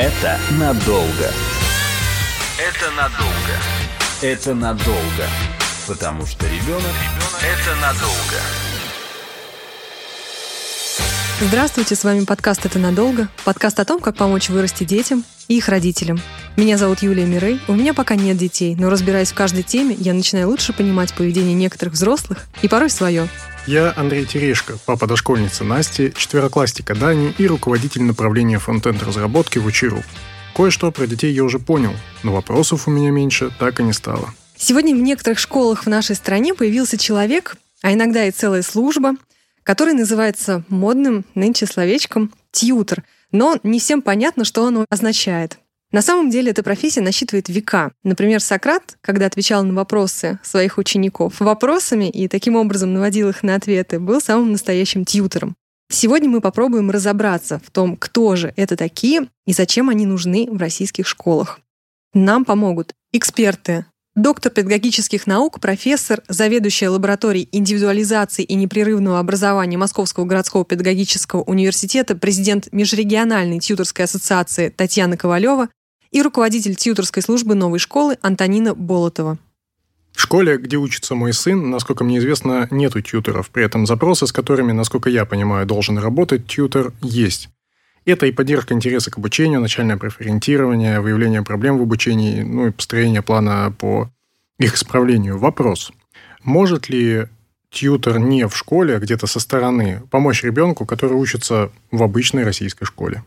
Это надолго. Это надолго. Это надолго. Потому что ребенок – это надолго. Здравствуйте, с вами подкаст «Это надолго». Подкаст о том, как помочь вырасти детям и их родителям. Меня зовут Юлия Мирей. У меня пока нет детей, но разбираясь в каждой теме, я начинаю лучше понимать поведение некоторых взрослых и порой свое. Я Андрей Терешко, папа дошкольницы Насти, четвероклассника Дани и руководитель направления фронтенд разработки в Учиру. Кое-что про детей я уже понял, но вопросов у меня меньше так и не стало. Сегодня в некоторых школах в нашей стране появился человек, а иногда и целая служба, который называется модным нынче словечком «тьютер», но не всем понятно, что оно означает. На самом деле эта профессия насчитывает века. Например, Сократ, когда отвечал на вопросы своих учеников вопросами и таким образом наводил их на ответы, был самым настоящим тьютером. Сегодня мы попробуем разобраться в том, кто же это такие и зачем они нужны в российских школах. Нам помогут эксперты, доктор педагогических наук, профессор, заведующая лабораторией индивидуализации и непрерывного образования Московского городского педагогического университета, президент Межрегиональной тьюторской ассоциации Татьяна Ковалева и руководитель тьюторской службы новой школы Антонина Болотова. В школе, где учится мой сын, насколько мне известно, нету тьютеров. При этом запросы, с которыми, насколько я понимаю, должен работать тьютер, есть. Это и поддержка интереса к обучению, начальное профориентирование, выявление проблем в обучении, ну и построение плана по их исправлению. Вопрос. Может ли тьютер не в школе, а где-то со стороны помочь ребенку, который учится в обычной российской школе?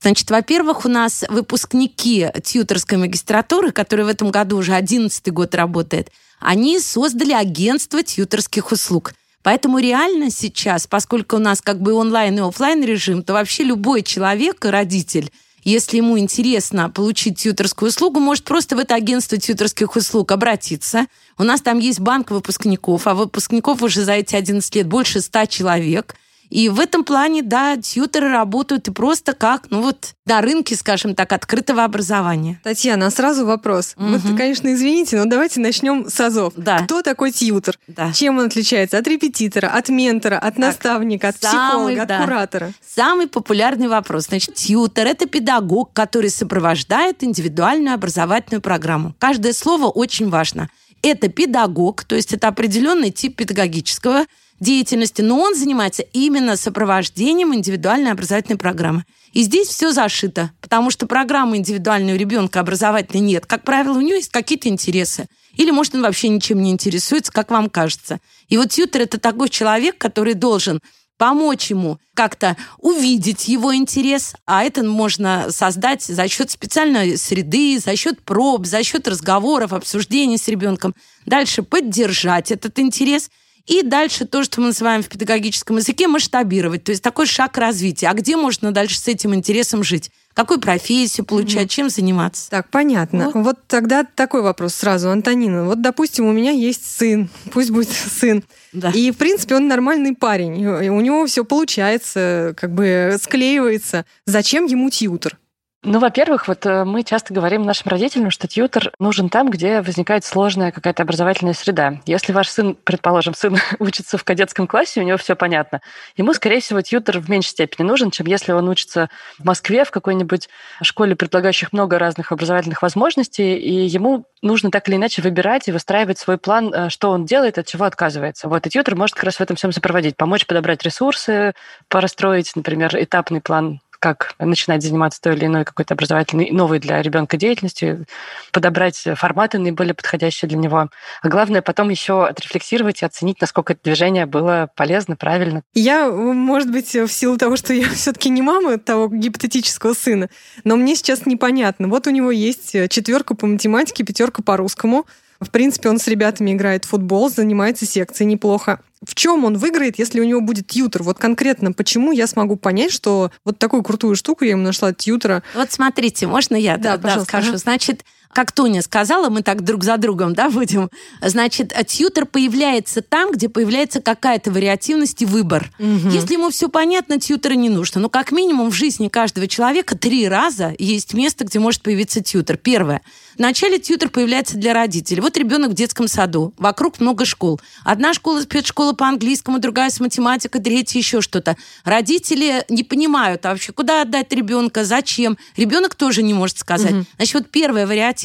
Значит, во-первых, у нас выпускники тьюторской магистратуры, которые в этом году уже 11 год работает, они создали агентство тьюторских услуг. Поэтому реально сейчас, поскольку у нас как бы онлайн и офлайн режим, то вообще любой человек, родитель, если ему интересно получить тьюторскую услугу, может просто в это агентство тьюторских услуг обратиться. У нас там есть банк выпускников, а выпускников уже за эти 11 лет больше 100 человек – и в этом плане, да, тьютеры работают и просто как, ну вот, на рынке, скажем так, открытого образования. Татьяна, а сразу вопрос. Угу. Вот, конечно, извините, но давайте начнем с азов. Да. Кто такой тьютер? Да. Чем он отличается от репетитора, от ментора, от так, наставника, от самый, психолога, да. от куратора? Самый популярный вопрос. Значит, тьютер – это педагог, который сопровождает индивидуальную образовательную программу. Каждое слово очень важно. Это педагог, то есть это определенный тип педагогического деятельности, но он занимается именно сопровождением индивидуальной образовательной программы. И здесь все зашито, потому что программы индивидуальной у ребенка образовательной нет. Как правило, у него есть какие-то интересы. Или, может, он вообще ничем не интересуется, как вам кажется. И вот тьютер – это такой человек, который должен помочь ему как-то увидеть его интерес, а это можно создать за счет специальной среды, за счет проб, за счет разговоров, обсуждений с ребенком. Дальше поддержать этот интерес – и дальше то, что мы называем в педагогическом языке, масштабировать. То есть такой шаг развития. А где можно дальше с этим интересом жить? Какую профессию получать, mm. чем заниматься? Так, понятно. Вот. вот тогда такой вопрос сразу, Антонина. Вот, допустим, у меня есть сын, пусть будет сын. Да. И, в принципе, он нормальный парень. У него все получается, как бы склеивается. Зачем ему тьютер? Ну, во-первых, вот э, мы часто говорим нашим родителям, что тьютер нужен там, где возникает сложная какая-то образовательная среда. Если ваш сын, предположим, сын учится в кадетском классе, у него все понятно, ему, скорее всего, тьютер в меньшей степени нужен, чем если он учится в Москве в какой-нибудь школе, предлагающих много разных образовательных возможностей, и ему нужно так или иначе выбирать и выстраивать свой план, э, что он делает, от чего отказывается. Вот, и тьютер может как раз в этом всем сопроводить, помочь подобрать ресурсы, порастроить, например, этапный план как начинать заниматься той или иной какой-то образовательной, новой для ребенка деятельностью, подобрать форматы наиболее подходящие для него. А главное потом еще отрефлексировать и оценить, насколько это движение было полезно, правильно. Я, может быть, в силу того, что я все-таки не мама того гипотетического сына, но мне сейчас непонятно. Вот у него есть четверка по математике, пятерка по русскому. В принципе, он с ребятами играет в футбол, занимается секцией неплохо. В чем он выиграет, если у него будет тьютер? Вот конкретно почему я смогу понять, что вот такую крутую штуку я ему нашла тьютера? Вот смотрите, можно я да, да, скажу? Значит, как Тоня сказала, мы так друг за другом, да, будем. Значит, тьютер появляется там, где появляется какая-то вариативность и выбор. Угу. Если ему все понятно, тьютера не нужно. Но как минимум в жизни каждого человека три раза есть место, где может появиться тьютер. Первое. Вначале тьютер появляется для родителей. Вот ребенок в детском саду, вокруг много школ. Одна школа, спецшкола по английскому, другая с математикой, третья еще что-то. Родители не понимают а вообще, куда отдать ребенка, зачем. Ребенок тоже не может сказать. Угу. Значит, вот первая вариативность.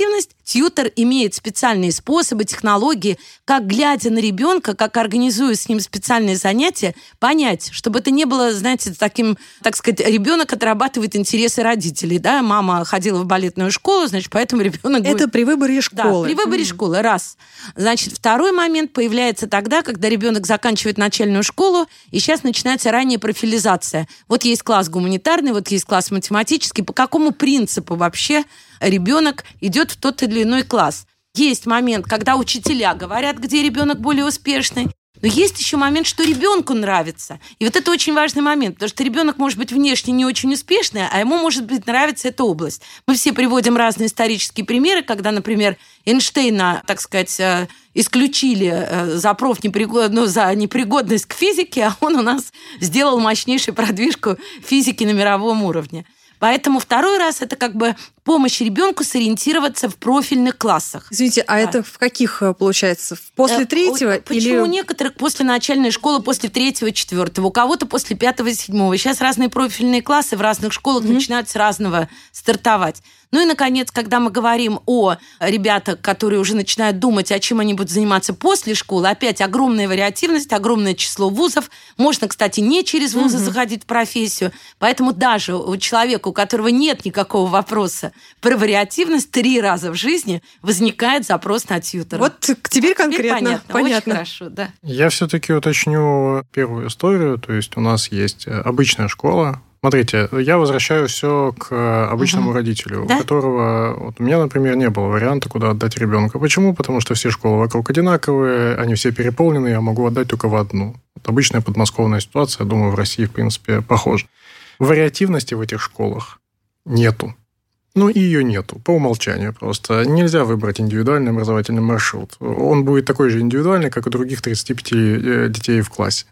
Тьютер имеет специальные способы, технологии, как, глядя на ребенка, как организуя с ним специальные занятия, понять, чтобы это не было, знаете, таким, так сказать, ребенок отрабатывает интересы родителей. Да? Мама ходила в балетную школу, значит, поэтому ребенок это при выборе школы. Да, при выборе mm. школы, раз. Значит, второй момент появляется тогда, когда ребенок заканчивает начальную школу, и сейчас начинается ранняя профилизация. Вот есть класс гуманитарный, вот есть класс математический. По какому принципу вообще ребенок идет в тот или иной класс? Есть момент, когда учителя говорят, где ребенок более успешный, но есть еще момент, что ребенку нравится. И вот это очень важный момент, потому что ребенок может быть внешне не очень успешный, а ему может быть нравится эта область. Мы все приводим разные исторические примеры, когда, например, Эйнштейна, так сказать, э, исключили э, за профнепригод... ну, за непригодность к физике, а он у нас сделал мощнейшую продвижку физики на мировом уровне. Поэтому второй раз это как бы помощь ребенку сориентироваться в профильных классах. Извините, а да. это в каких э, получается? После э, третьего? Почему или... у некоторых после начальной школы, после третьего, четвертого, у кого-то после пятого, седьмого. Сейчас разные профильные классы в разных школах mm-hmm. начинают с разного стартовать. Ну и, наконец, когда мы говорим о ребятах, которые уже начинают думать, о чем они будут заниматься после школы, опять огромная вариативность, огромное число вузов. Можно, кстати, не через вузы угу. заходить в профессию. Поэтому даже у человека, у которого нет никакого вопроса про вариативность, три раза в жизни возникает запрос на тьютера. Вот теперь конкретно. Теперь понятно. понятно. Очень хорошо, да. Я все-таки уточню первую историю. То есть у нас есть обычная школа, Смотрите, я возвращаю все к обычному угу. родителю, да? у которого... Вот у меня, например, не было варианта, куда отдать ребенка. Почему? Потому что все школы вокруг одинаковые, они все переполнены, я могу отдать только в одну. Вот обычная подмосковная ситуация, я думаю, в России, в принципе, похожа. Вариативности в этих школах нету. Ну, и ее нету, по умолчанию просто. Нельзя выбрать индивидуальный образовательный маршрут. Он будет такой же индивидуальный, как у других 35 э, детей в классе.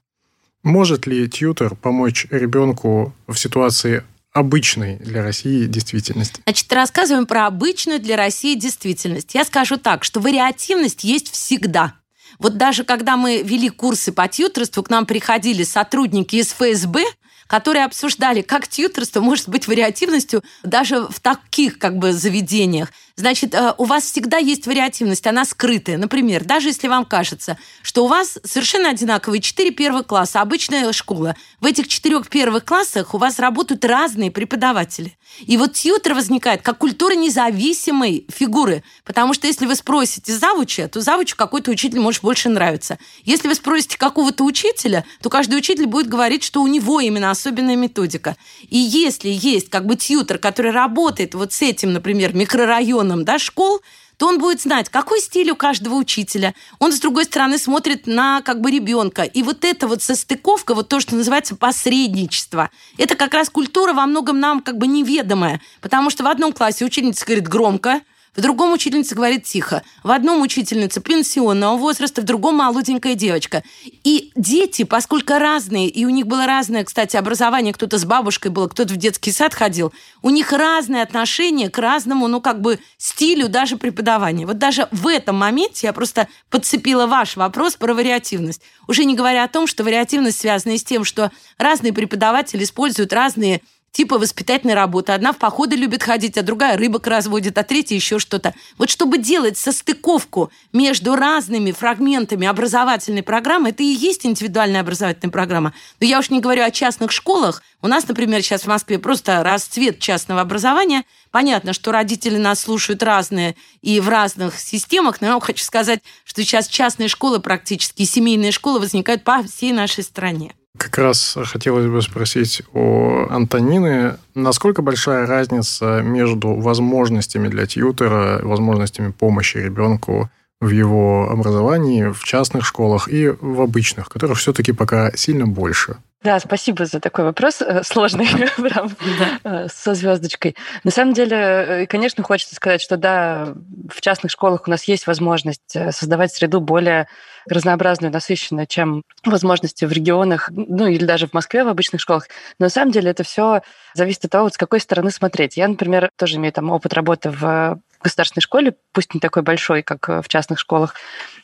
Может ли тьютер помочь ребенку в ситуации обычной для России действительности? Значит, рассказываем про обычную для России действительность. Я скажу так, что вариативность есть всегда. Вот даже когда мы вели курсы по тьютерству, к нам приходили сотрудники из ФСБ, которые обсуждали, как тьютерство может быть вариативностью даже в таких как бы заведениях. Значит, э, у вас всегда есть вариативность, она скрытая. Например, даже если вам кажется, что у вас совершенно одинаковые четыре первых класса, обычная школа, в этих четырех первых классах у вас работают разные преподаватели. И вот тьютер возникает как культура независимой фигуры. Потому что если вы спросите завуча, то завучу какой-то учитель может больше нравиться. Если вы спросите какого-то учителя, то каждый учитель будет говорить, что у него именно особенная методика. И если есть как бы тьютер, который работает вот с этим, например, микрорайоном да, школ, то он будет знать, какой стиль у каждого учителя. Он, с другой стороны, смотрит на как бы ребенка. И вот эта вот состыковка, вот то, что называется посредничество, это как раз культура во многом нам как бы неведомая. Потому что в одном классе ученица говорит громко, в другом учительница говорит тихо. В одном учительница пенсионного возраста, в другом молоденькая девочка. И дети, поскольку разные, и у них было разное, кстати, образование, кто-то с бабушкой был, кто-то в детский сад ходил, у них разное отношение к разному, ну, как бы стилю даже преподавания. Вот даже в этом моменте я просто подцепила ваш вопрос про вариативность. Уже не говоря о том, что вариативность связана с тем, что разные преподаватели используют разные типа воспитательной работы. Одна в походы любит ходить, а другая рыбок разводит, а третья еще что-то. Вот чтобы делать состыковку между разными фрагментами образовательной программы, это и есть индивидуальная образовательная программа. Но я уж не говорю о частных школах. У нас, например, сейчас в Москве просто расцвет частного образования. Понятно, что родители нас слушают разные и в разных системах, но я хочу сказать, что сейчас частные школы практически, семейные школы возникают по всей нашей стране. Как раз хотелось бы спросить у Антонины, насколько большая разница между возможностями для тьютера, возможностями помощи ребенку в его образовании в частных школах и в обычных, которых все-таки пока сильно больше? Да, спасибо за такой вопрос. Э, сложный, прям да. Э, со звездочкой. На самом деле, э, конечно, хочется сказать, что да, в частных школах у нас есть возможность создавать среду более разнообразную, насыщенную, чем возможности в регионах, ну или даже в Москве в обычных школах. Но на самом деле это все зависит от того, вот с какой стороны смотреть. Я, например, тоже имею там опыт работы в государственной школе, пусть не такой большой, как э, в частных школах,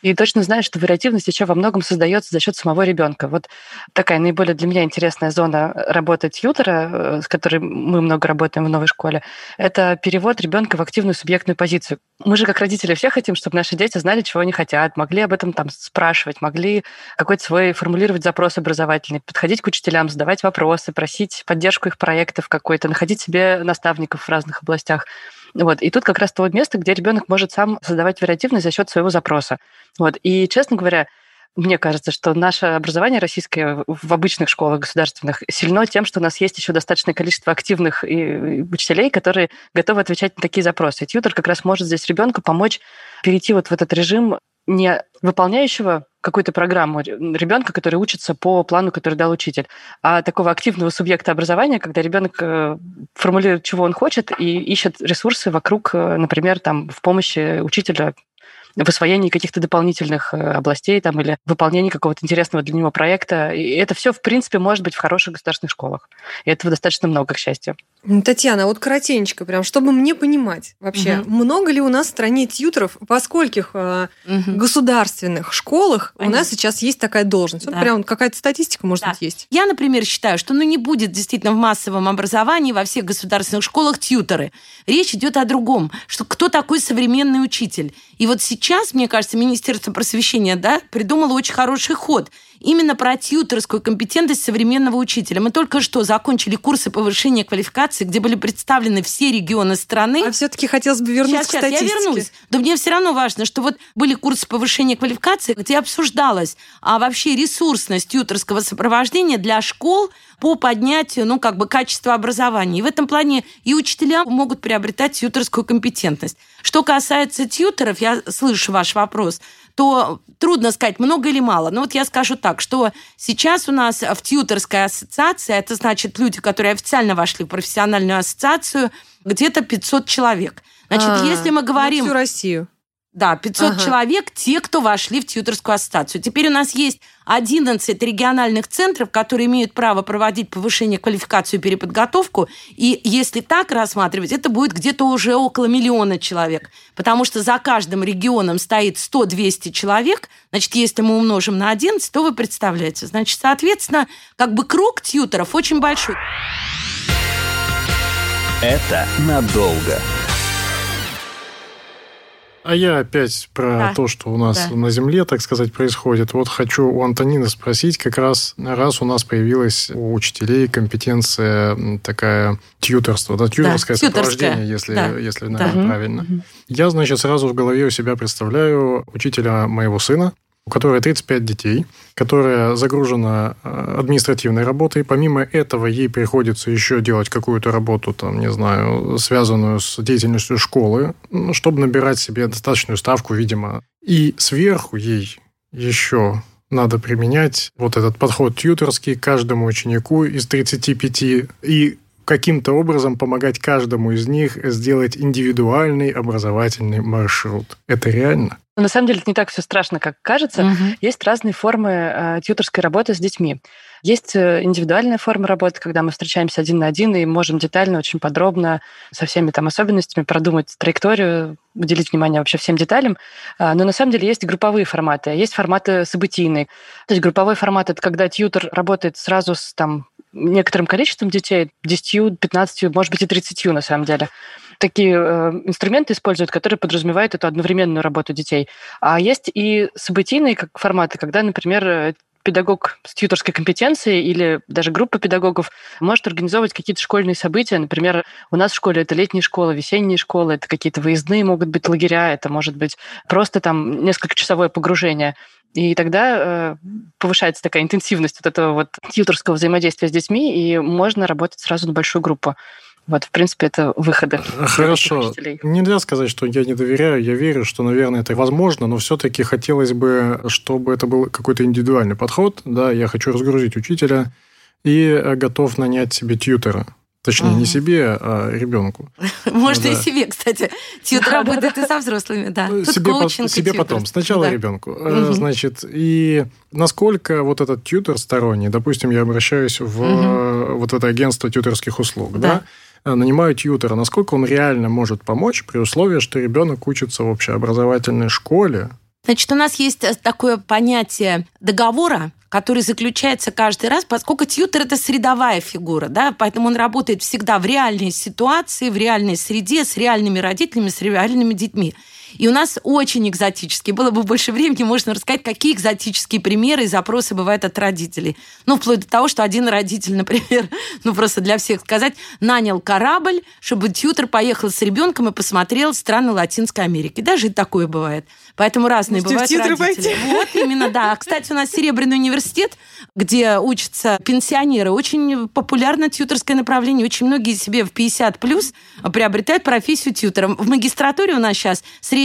и точно знаю, что вариативность еще во многом создается за счет самого ребенка. Вот такая наиболее для меня интересная зона работы тьютера, э, с которой мы много работаем в новой школе, это перевод ребенка в активную субъектную позицию. Мы же, как родители, все хотим, чтобы наши дети знали, чего они хотят, могли об этом там спрашивать, могли какой-то свой формулировать запрос образовательный, подходить к учителям, задавать вопросы, просить поддержку их проектов какой-то, находить себе наставников в разных областях. Вот. И тут как раз то место, где ребенок может сам создавать вариативность за счет своего запроса. Вот. И, честно говоря, мне кажется, что наше образование российское в обычных школах государственных сильно тем, что у нас есть еще достаточное количество активных и учителей, которые готовы отвечать на такие запросы. И тьютер как раз может здесь ребенку помочь перейти вот в этот режим не выполняющего какую-то программу ребенка, который учится по плану, который дал учитель, а такого активного субъекта образования, когда ребенок э, формулирует, чего он хочет, и ищет ресурсы вокруг, э, например, там, в помощи учителя в освоении каких-то дополнительных э, областей там, или выполнении какого-то интересного для него проекта. И это все, в принципе, может быть в хороших государственных школах. И этого достаточно много, к счастью. Татьяна, вот коротенько, прям, чтобы мне понимать вообще, угу. много ли у нас в стране тьютеров, во скольких э, угу. государственных школах Понятно. у нас сейчас есть такая должность? Да. Вот прям какая-то статистика, может да. быть, есть. Я, например, считаю, что ну, не будет действительно в массовом образовании во всех государственных школах тьютеры. Речь идет о другом, что кто такой современный учитель. И вот сейчас, мне кажется, Министерство просвещения да, придумало очень хороший ход – именно про тьютерскую компетентность современного учителя. Мы только что закончили курсы повышения квалификации, где были представлены все регионы страны. А все-таки хотелось бы вернуться сейчас, к статистике. Сейчас, я вернусь. Но мне все равно важно, что вот были курсы повышения квалификации, где обсуждалось а вообще ресурсность тьютерского сопровождения для школ по поднятию, ну, как бы, качества образования. И в этом плане и учителя могут приобретать тьютерскую компетентность. Что касается тьютеров, я слышу ваш вопрос, то трудно сказать, много или мало. Но вот я скажу так, что сейчас у нас в тьютерской ассоциации, это значит люди, которые официально вошли в профессиональную ассоциацию, где-то 500 человек. Значит, а, если мы говорим... всю Россию. Да, 500 ага. человек, те, кто вошли в тьютерскую ассоциацию. Теперь у нас есть 11 региональных центров, которые имеют право проводить повышение квалификации и переподготовку. И если так рассматривать, это будет где-то уже около миллиона человек. Потому что за каждым регионом стоит 100-200 человек. Значит, если мы умножим на 11, то вы представляете. Значит, соответственно, как бы круг тьютеров очень большой. Это надолго. А я опять про да. то, что у нас да. на Земле, так сказать, происходит. Вот хочу у Антонины спросить, как раз раз у нас появилась у учителей компетенция такая тьютерство, да, тьютерское да, сопровождение, если, да. если наверное, да. правильно. Угу. Я, значит, сразу в голове у себя представляю учителя моего сына, у которой 35 детей, которая загружена э, административной работой. Помимо этого, ей приходится еще делать какую-то работу, там, не знаю, связанную с деятельностью школы, чтобы набирать себе достаточную ставку, видимо. И сверху ей еще надо применять вот этот подход тьюторский каждому ученику из 35 и каким-то образом помогать каждому из них сделать индивидуальный образовательный маршрут. Это реально? Но на самом деле это не так все страшно, как кажется. Угу. Есть разные формы э, тьюторской работы с детьми. Есть э, индивидуальная форма работы, когда мы встречаемся один на один и можем детально, очень подробно, со всеми там особенностями продумать траекторию, уделить внимание вообще всем деталям. А, но на самом деле есть групповые форматы, а есть форматы событийные. То есть групповой формат – это когда тьютер работает сразу с там, некоторым количеством детей, 10, 15, может быть, и 30 на самом деле такие э, инструменты используют, которые подразумевают эту одновременную работу детей. А есть и событийные как форматы, когда, например, педагог с тьюторской компетенцией или даже группа педагогов может организовывать какие-то школьные события. Например, у нас в школе это летние школы, весенние школы, это какие-то выездные могут быть лагеря, это может быть просто там несколько часовое погружение. И тогда э, повышается такая интенсивность вот этого вот тьюторского взаимодействия с детьми, и можно работать сразу на большую группу. Вот, в принципе, это выходы. Хорошо. Нельзя сказать, что я не доверяю, я верю, что, наверное, это возможно, но все-таки хотелось бы, чтобы это был какой-то индивидуальный подход. Да, я хочу разгрузить учителя, и э, готов нанять себе тьютера. Точнее, Мгм. не себе, а ребенку. Можно Ну и да. себе, кстати. Тьютер работает и со взрослыми, да. Ну, Тут себе, по- и себе потом. Сначала Да. ребенку. Э, Мгм. Значит, и насколько вот этот тьютер сторонний, допустим, я обращаюсь в э, вот это агентство тьютерских услуг, Да. да, э, нанимаю тьютера, насколько он реально может помочь при условии, что ребенок учится в общеобразовательной школе, Значит, у нас есть э, такое понятие договора, который заключается каждый раз, поскольку тьютер – это средовая фигура, да, поэтому он работает всегда в реальной ситуации, в реальной среде, с реальными родителями, с реальными детьми. И у нас очень экзотические. Было бы больше времени, можно рассказать, какие экзотические примеры и запросы бывают от родителей. Ну, вплоть до того, что один родитель, например, ну, просто для всех сказать, нанял корабль, чтобы тьютер поехал с ребенком и посмотрел страны Латинской Америки. Даже и такое бывает. Поэтому разные Можете бывают родители. пойти. Вот именно, да. Кстати, у нас Серебряный университет, где учатся пенсионеры, очень популярно тьютерское направление. Очень многие себе в 50 плюс приобретают профессию тьютера. В магистратуре у нас сейчас средний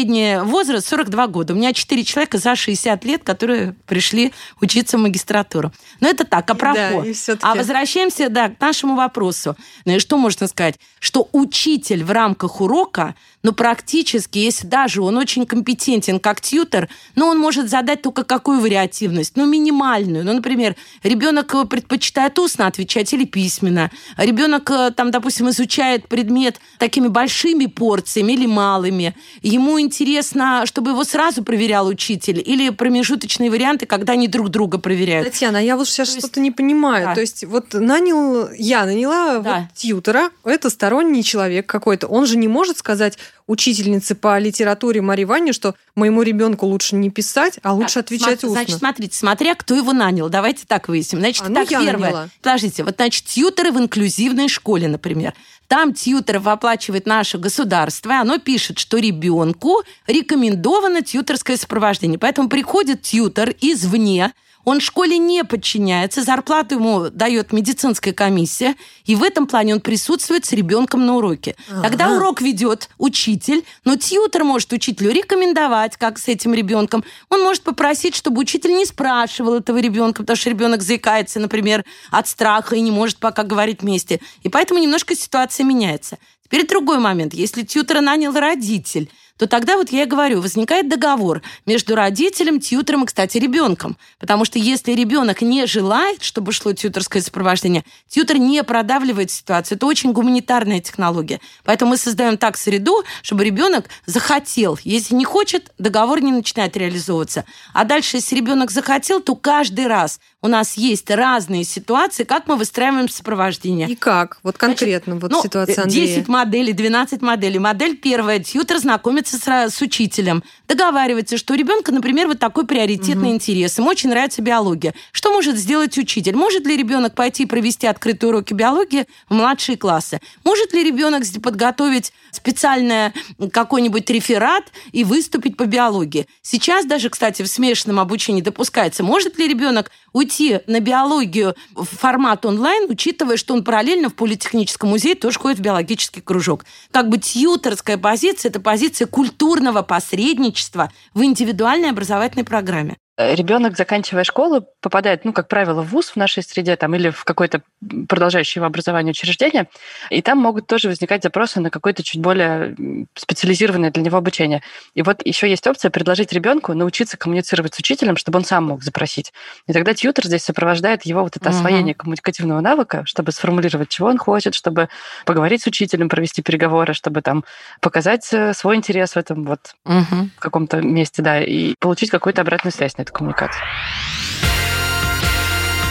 возраст 42 года. У меня 4 человека за 60 лет, которые пришли учиться в магистратуру. Но это так, а Да, и всё-таки. А возвращаемся, да, к нашему вопросу. Ну и что можно сказать? Что учитель в рамках урока, ну, практически, если даже он очень компетентен как тьютер, но он может задать только какую вариативность? Ну, минимальную. Ну, например, ребенок э, предпочитает устно отвечать или письменно. Ребенок, э, там, допустим, изучает предмет такими большими порциями или малыми. Ему интересно, чтобы его сразу проверял учитель или промежуточные варианты, когда они друг друга проверяют. Татьяна, я вот сейчас что-то не понимаю. Да. То есть вот нанял, я наняла Да. вот тьютера, это сторонний человек какой-то. Он же не может сказать учительнице по литературе Марии Ване, что моему ребенку лучше не писать, а лучше Так, отвечать сма- устно. Значит, смотрите, смотря кто его нанял. Давайте так выясним. Значит, А, ну, так, первое. наняла. Подождите, вот, значит, тьютеры в инклюзивной школе, например. Там тьютеров оплачивает наше государство, и оно пишет, что ребенку рекомендовано тьютерское сопровождение. Поэтому приходит тьютер извне, он школе не подчиняется, зарплату ему дает медицинская комиссия, и в этом плане он присутствует с ребенком на уроке. Тогда Ага. урок ведет учитель, но тьютер может учителю рекомендовать, как с этим ребенком. Он может попросить, чтобы учитель не спрашивал этого ребенка, потому что ребенок заикается, например, от страха и не может пока говорить вместе. И поэтому немножко ситуация меняется. Теперь другой момент. Если тьютера нанял родитель, то тогда вот я и говорю, возникает договор между родителем, тьютером и, кстати, ребенком. Потому что если ребенок не желает, чтобы шло тьютерское сопровождение, тьютер не продавливает ситуацию. Это очень гуманитарная технология. Поэтому мы создаем так среду, чтобы ребенок захотел. Если не хочет, договор не начинает реализовываться. А дальше, если ребенок захотел, то каждый раз у нас есть разные ситуации, как мы выстраиваем сопровождение. И как? Вот конкретно вот Ну, ситуация 10 Андрея. моделей, 12 моделей. Модель первая. Тьютер знакомится с, с учителем. Договаривается, что у ребенка, например, вот такой приоритетный интерес. Ему очень нравится биология. Что может сделать учитель? Может ли ребенок пойти провести открытые уроки биологии в младшие классы? Может ли ребенок подготовить специальное какой-нибудь реферат и выступить по биологии? Сейчас даже, кстати, в смешанном обучении допускается. Может ли ребенок уйти на биологию в формат онлайн, учитывая, что он параллельно в Политехническом музее тоже ходит в биологический кружок. Как бы тьюторская позиция – это позиция культурного посредничества в индивидуальной образовательной программе. Ребенок, заканчивая школу, попадает, ну, как правило, в ВУЗ в нашей среде там, или в какое-то продолжающее его образование учреждение, и там могут тоже возникать запросы на какое-то чуть более специализированное для него обучение. И вот еще есть опция предложить ребенку научиться коммуницировать с учителем, чтобы он сам мог запросить. И тогда тьютер здесь сопровождает его вот это Мгм. освоение коммуникативного навыка, чтобы сформулировать, чего он хочет, чтобы поговорить с учителем, провести переговоры, чтобы там показать э, свой интерес в этом вот Мгм. в каком-то месте, да, и получить какую-то обратную связь на эту коммуникацию.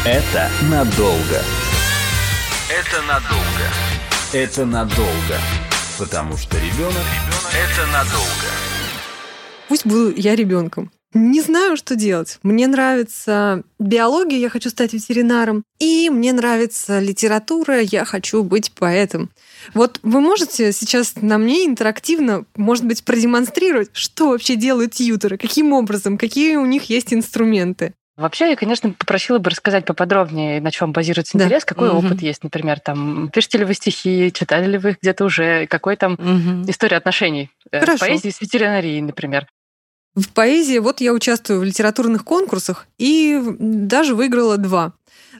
Это надолго. Это надолго. Это надолго. Потому что ребенок это надолго. Пусть буду я ребенком. Не знаю, что делать. Мне нравится биология, я хочу стать ветеринаром. И мне нравится литература, я хочу быть поэтом. Вот вы можете сейчас на мне интерактивно, может быть, продемонстрировать, что вообще делают тьютеры, каким образом, какие у них есть инструменты. Вообще, я, конечно, попросила бы рассказать поподробнее, на чем базируется Да. интерес, какой Мгм. опыт есть, например, там, пишете ли вы стихи, читали ли вы их где-то уже, какой там Мгм. история отношений э, Хорошо. поэзии с ветеринарией, например. В поэзии вот я участвую в литературных конкурсах и даже выиграла два.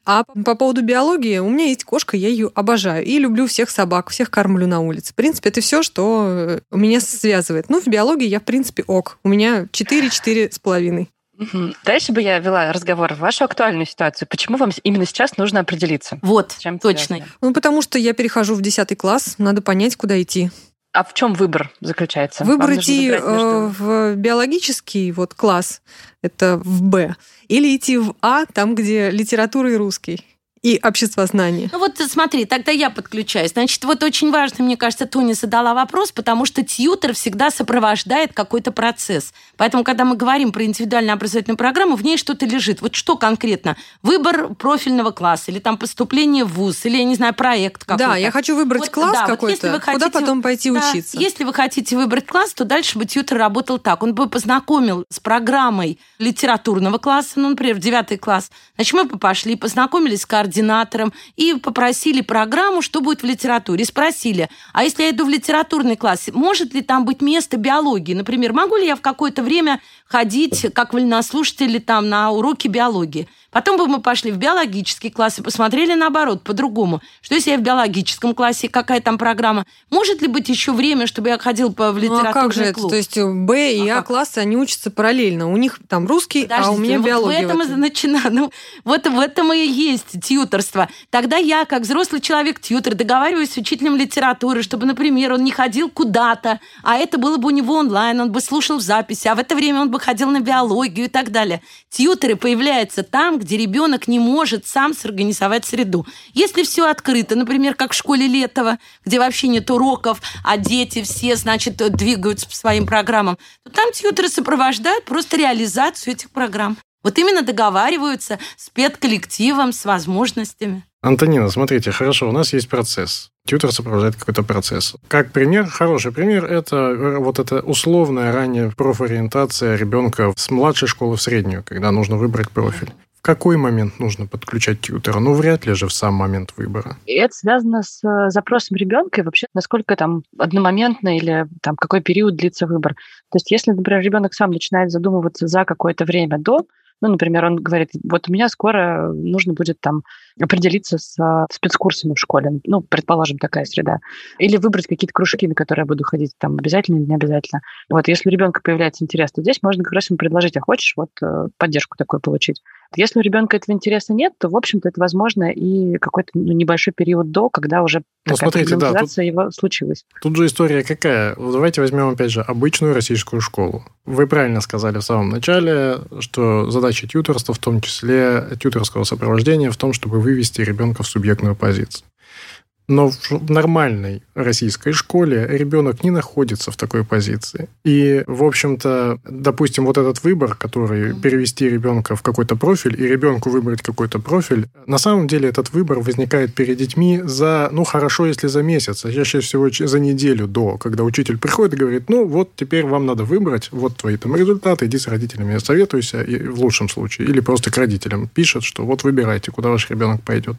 А по поводу биологии, у меня есть кошка, я ее обожаю. И люблю всех собак, всех кормлю на улице. В принципе, это все, что меня связывает. Ну, в биологии я, в принципе, ок. У меня 4-4 с половиной. Дальше бы я вела разговор в вашу актуальную ситуацию. Почему вам именно сейчас нужно определиться? Вот, чем точно. Связано? Ну, потому что я перехожу в 10 класс, надо понять, куда идти. А в чем выбор заключается? Выбор идти между... Э, в биологический вот класс, это в Б, или идти в А, там, где литература и русский и общество знания. Ну вот смотри, тогда я подключаюсь. Значит, вот очень важно, мне кажется, Тони задала вопрос, потому что тьютер всегда сопровождает какой-то процесс. Поэтому, когда мы говорим про индивидуальную образовательную программу, в ней что-то лежит. Вот что конкретно? Выбор профильного класса, или там поступление в ВУЗ, или, я не знаю, проект какой-то. Да, я хочу выбрать вот, класс да, какой-то, вот хотите, куда потом пойти да, учиться. Если вы хотите выбрать класс, то дальше бы тьютер работал так. Он бы познакомил с программой литературного класса, ну, например, девятый класс. Значит, мы бы пошли, познакомились с координатором координатором и попросили программу, что будет в литературе. Спросили, а если я иду в литературный класс, может ли там быть место биологии? Например, могу ли я в какое-то время ходить как вольнослушатели там на уроки биологии? Потом бы мы пошли в биологический класс и посмотрели наоборот, по-другому. Что если я в биологическом классе, какая там программа? Может ли быть еще время, чтобы я ходил по, в литературный ну, а как же клуб? это? То есть Б и А, а классы, они учатся параллельно. У них там русский, Подождите, а у меня вот биология. В этом, в этом. Начина... ну, вот в этом и есть тьюторство. Тогда я, как взрослый человек, тьютер, договариваюсь с учителем литературы, чтобы, например, он не ходил куда-то, а это было бы у него онлайн, он бы слушал в записи, а в это время он бы ходил на биологию и так далее. Тьютеры появляются там, где ребенок не может сам сорганизовать среду. Если все открыто, например, как в школе Летова, где вообще нет уроков, а дети все, значит, двигаются по своим программам, то там тьютеры сопровождают просто реализацию этих программ. Вот именно договариваются с педколлективом, с возможностями. Антонина, смотрите, хорошо, у нас есть процесс. Тьютер сопровождает какой-то процесс. Как пример, хороший пример, это э, вот эта условная ранняя профориентация ребенка с младшей школы в среднюю, когда нужно выбрать профиль. В какой момент нужно подключать тьютера? Ну, вряд ли же в сам момент выбора. И это связано с э, запросом ребенка и вообще, насколько там одномоментно или там какой период длится выбор. То есть, если, например, ребенок сам начинает задумываться за какое-то время до, ну, например, он говорит, вот у меня скоро нужно будет там определиться с а, спецкурсами в школе, ну, предположим, такая среда, или выбрать какие-то кружки, на которые я буду ходить, там, обязательно или не обязательно. Вот, если у ребенка появляется интерес, то здесь можно как раз ему предложить, а хочешь вот э, поддержку такую получить. Если у ребенка этого интереса нет, то, в общем-то, это возможно и какой-то ну, небольшой период до, когда уже ну, такая смотрите, да, тут, его случилась. Тут же история какая? Давайте возьмем, опять же, обычную российскую школу. Вы правильно сказали в самом начале, что задача тьюторства, в том числе тьюторского сопровождения, в том, чтобы вывести ребенка в субъектную позицию. Но в нормальной российской школе ребенок не находится в такой позиции. И, в общем-то, допустим, вот этот выбор, который перевести ребенка в какой-то профиль и ребенку выбрать какой-то профиль, на самом деле этот выбор возникает перед детьми за, ну, хорошо, если за месяц, а чаще всего за неделю до, когда учитель приходит и говорит, ну, вот теперь вам надо выбрать, вот твои там результаты, иди с родителями советуйся, и в лучшем случае, или просто к родителям пишет, что вот выбирайте, куда ваш ребенок пойдет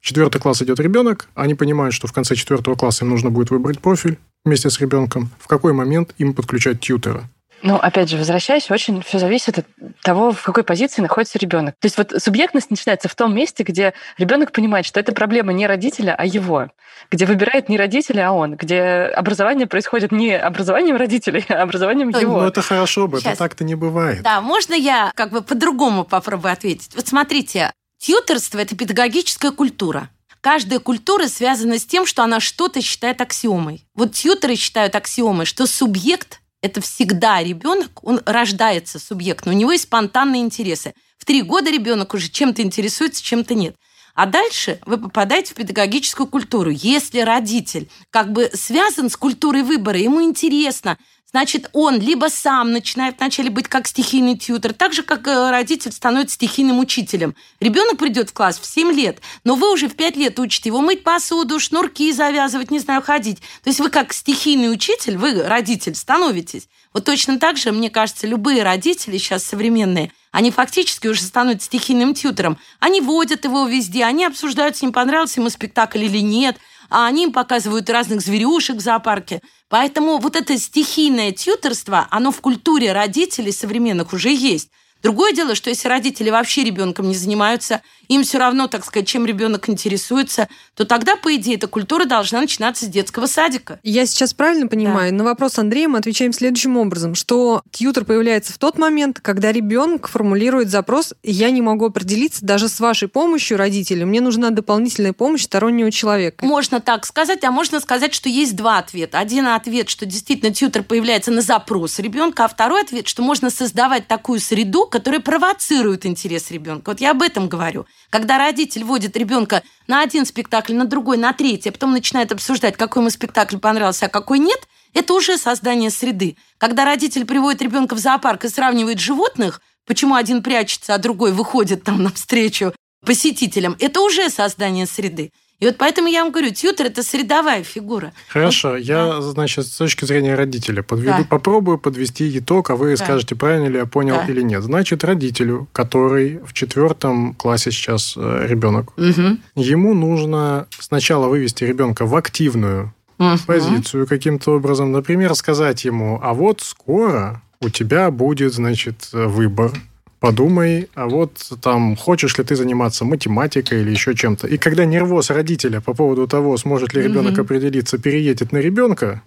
четвертый класс идет ребенок, они понимают, что в конце четвертого класса им нужно будет выбрать профиль вместе с ребенком. В какой момент им подключать тьютера? Ну, опять же, возвращаясь, очень все зависит от того, в какой позиции находится ребенок. То есть вот субъектность начинается в том месте, где ребенок понимает, что это проблема не родителя, а его, где выбирает не родителя, а он, где образование происходит не образованием родителей, а образованием его. Ну, это хорошо бы, Сейчас. это так-то не бывает. Да, можно я как бы по-другому попробую ответить? Вот смотрите, Тьютерство – это педагогическая культура. Каждая культура связана с тем, что она что-то считает аксиомой. Вот тьютеры считают аксиомой, что субъект – это всегда ребенок, он рождается субъектом, у него есть спонтанные интересы. В три года ребенок уже чем-то интересуется, чем-то нет. А дальше вы попадаете в педагогическую культуру. Если родитель как бы связан с культурой выбора, ему интересно, Значит, он либо сам начинает вначале быть как стихийный тьютер, так же, как э, родитель становится стихийным учителем. Ребенок придет в класс в 7 лет, но вы уже в 5 лет учите его мыть посуду, шнурки завязывать, не знаю, ходить. То есть вы как стихийный учитель, вы родитель становитесь. Вот точно так же, мне кажется, любые родители сейчас современные, они фактически уже становятся стихийным тьютером. Они водят его везде, они обсуждают, с ним понравился ему спектакль или нет – а они им показывают разных зверюшек в зоопарке. Поэтому вот это стихийное тьютерство, оно в культуре родителей современных уже есть. Другое дело, что если родители вообще ребенком не занимаются, им все равно, так сказать, чем ребенок интересуется, то тогда, по идее, эта культура должна начинаться с детского садика. Я сейчас правильно понимаю? Да. На вопрос Андрея мы отвечаем следующим образом, что тьютер появляется в тот момент, когда ребенок формулирует запрос, я не могу определиться даже с вашей помощью, родители, мне нужна дополнительная помощь стороннего человека. Можно так сказать, а можно сказать, что есть два ответа. Один ответ, что действительно тьютер появляется на запрос ребенка, а второй ответ, что можно создавать такую среду, которая провоцирует интерес ребенка. Вот я об этом говорю. Когда родитель водит ребенка на один спектакль, на другой, на третий, а потом начинает обсуждать, какой ему спектакль понравился, а какой нет, это уже создание среды. Когда родитель приводит ребенка в зоопарк и сравнивает животных, почему один прячется, а другой выходит там навстречу посетителям, это уже создание среды. И вот поэтому я вам говорю, тьютер – это средовая фигура. Хорошо, вот, я, да. значит, с точки зрения родителя подведу, да. попробую подвести итог, а вы да. скажете, правильно ли я понял да. или нет. Значит, родителю, который в четвертом классе сейчас э, ребенок, угу. ему нужно сначала вывести ребенка в активную угу. позицию каким-то образом. Например, сказать ему, а вот скоро у тебя будет, значит, выбор подумай, а вот там, хочешь ли ты заниматься математикой или еще чем-то. И когда нервоз родителя по поводу того, сможет ли ребенок угу. определиться, переедет на ребенка,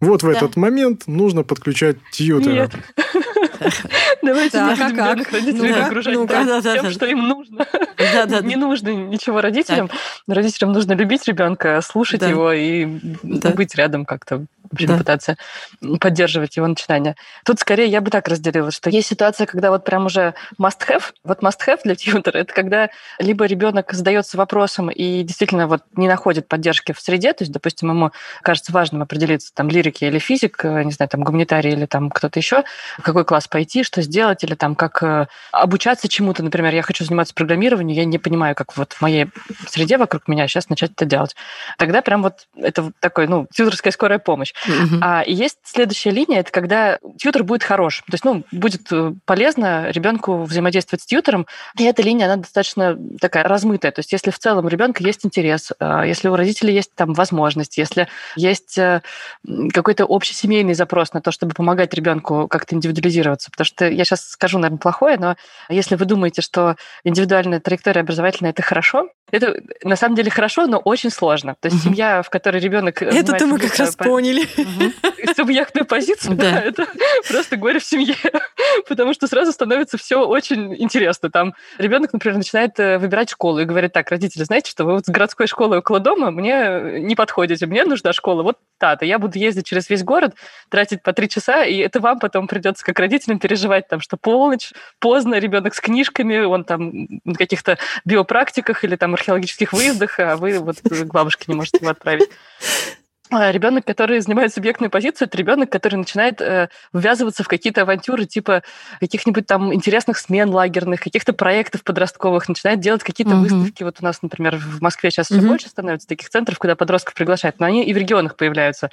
вот в да. этот момент нужно подключать тьютера. Нет. Давайте не будем как? родителей нагружать тем, что им нужно. Не нужно ничего родителям. Родителям нужно любить ребенка, слушать его и быть рядом как-то в общем, да. пытаться поддерживать его начинание. Тут скорее я бы так разделила, что есть ситуация, когда вот прям уже must-have. Вот must-have для тьютера – это когда либо ребенок задается вопросом и действительно вот не находит поддержки в среде, то есть, допустим, ему кажется важным определиться, там, лирики или физик, э, не знаю, там, гуманитарий или там кто-то еще, какой класс пойти, что сделать, или там, как э, обучаться чему-то. Например, я хочу заниматься программированием, я не понимаю, как вот в моей среде вокруг меня сейчас начать это делать. Тогда прям вот это такой, ну, тьютерская скорая помощь. Uh-huh. А, и есть следующая линия, это когда тьютер будет хорош. То есть, ну, будет э, полезно ребенку взаимодействовать с тьютером. И эта линия, она достаточно такая размытая. То есть, если в целом у ребенка есть интерес, а, если у родителей есть там возможность, если есть э, какой-то общесемейный запрос на то, чтобы помогать ребенку как-то индивидуализироваться. Потому что я сейчас скажу, наверное, плохое, но если вы думаете, что индивидуальная траектория образовательная это хорошо, это на самом деле хорошо, но очень сложно. То есть семья, в которой ребенок... Это-то мы как раз поняли. Субъектную позицию, да, это просто горе в семье. Потому что сразу становится все очень интересно. Там ребенок, например, начинает э, выбирать школу и говорит, так, родители, знаете, что вы вот с городской школой около дома мне не подходите, мне нужна школа вот та-то. Я буду ездить через весь город, тратить по три часа, и это вам потом придется как родителям переживать, там, что полночь, поздно, ребенок с книжками, он там на каких-то биопрактиках или там археологических выездах, а вы вот к бабушке не можете его отправить. А, ребенок, который занимает субъектную позицию, это ребенок, который начинает э, ввязываться в какие-то авантюры типа каких-нибудь там интересных смен лагерных, каких-то проектов подростковых, начинает делать какие-то uh-huh. выставки. Вот у нас, например, в Москве сейчас uh-huh. все больше становится таких центров, куда подростков приглашают, но они и в регионах появляются.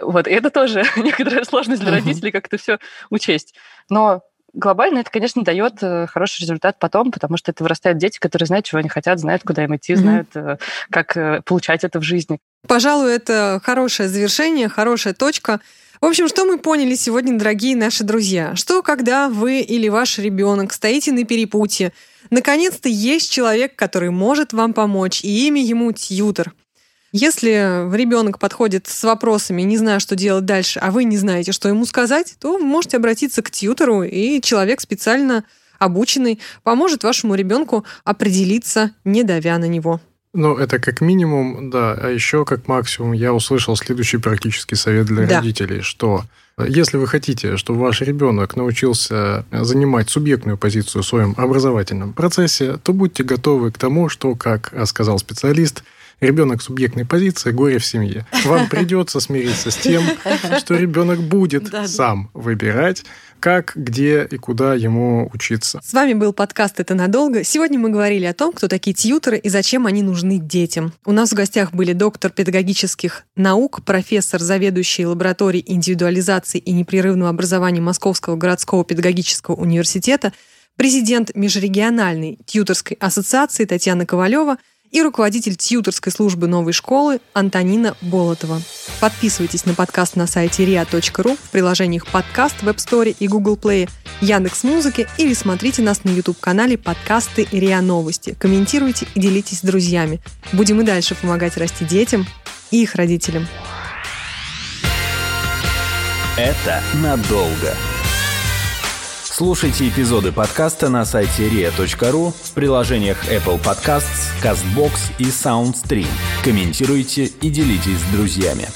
Вот, и это тоже некоторая сложность для uh-huh. родителей, как это все учесть. Но глобально это, конечно, дает э, хороший результат потом, потому что это вырастают дети, которые знают, чего они хотят, знают, куда им идти, mm-hmm. знают, э, как э, получать это в жизни. Пожалуй, это хорошее завершение, хорошая точка. В общем, что мы поняли сегодня, дорогие наши друзья? Что когда вы или ваш ребенок стоите на перепутье, наконец-то есть человек, который может вам помочь, и имя ему тьютер. Если ребенок подходит с вопросами, не знаю, что делать дальше, а вы не знаете, что ему сказать, то можете обратиться к тьютору, и человек специально обученный поможет вашему ребенку определиться, не давя на него. Ну, это как минимум, да. А еще как максимум я услышал следующий практический совет для да. родителей, что если вы хотите, чтобы ваш ребенок научился занимать субъектную позицию в своем образовательном процессе, то будьте готовы к тому, что, как сказал специалист, ребенок субъектной позиции, горе в семье. Вам придется смириться с тем, что ребенок будет сам выбирать, как, где и куда ему учиться. С вами был подкаст «Это надолго». Сегодня мы говорили о том, кто такие тьютеры и зачем они нужны детям. У нас в гостях были доктор педагогических наук, профессор, заведующий лабораторией индивидуализации и непрерывного образования Московского городского педагогического университета, президент Межрегиональной тьюторской ассоциации Татьяна Ковалева – и руководитель тьюторской службы новой школы Антонина Болотова. Подписывайтесь на подкаст на сайте ria.ru в приложениях подкаст в App и Google Play, Яндекс Музыки или смотрите нас на YouTube-канале подкасты РИА Новости. Комментируйте и делитесь с друзьями. Будем и дальше помогать расти детям и их родителям. Это надолго. Слушайте эпизоды подкаста на сайте ria.ru в приложениях Apple Podcasts, CastBox и SoundStream. Комментируйте и делитесь с друзьями.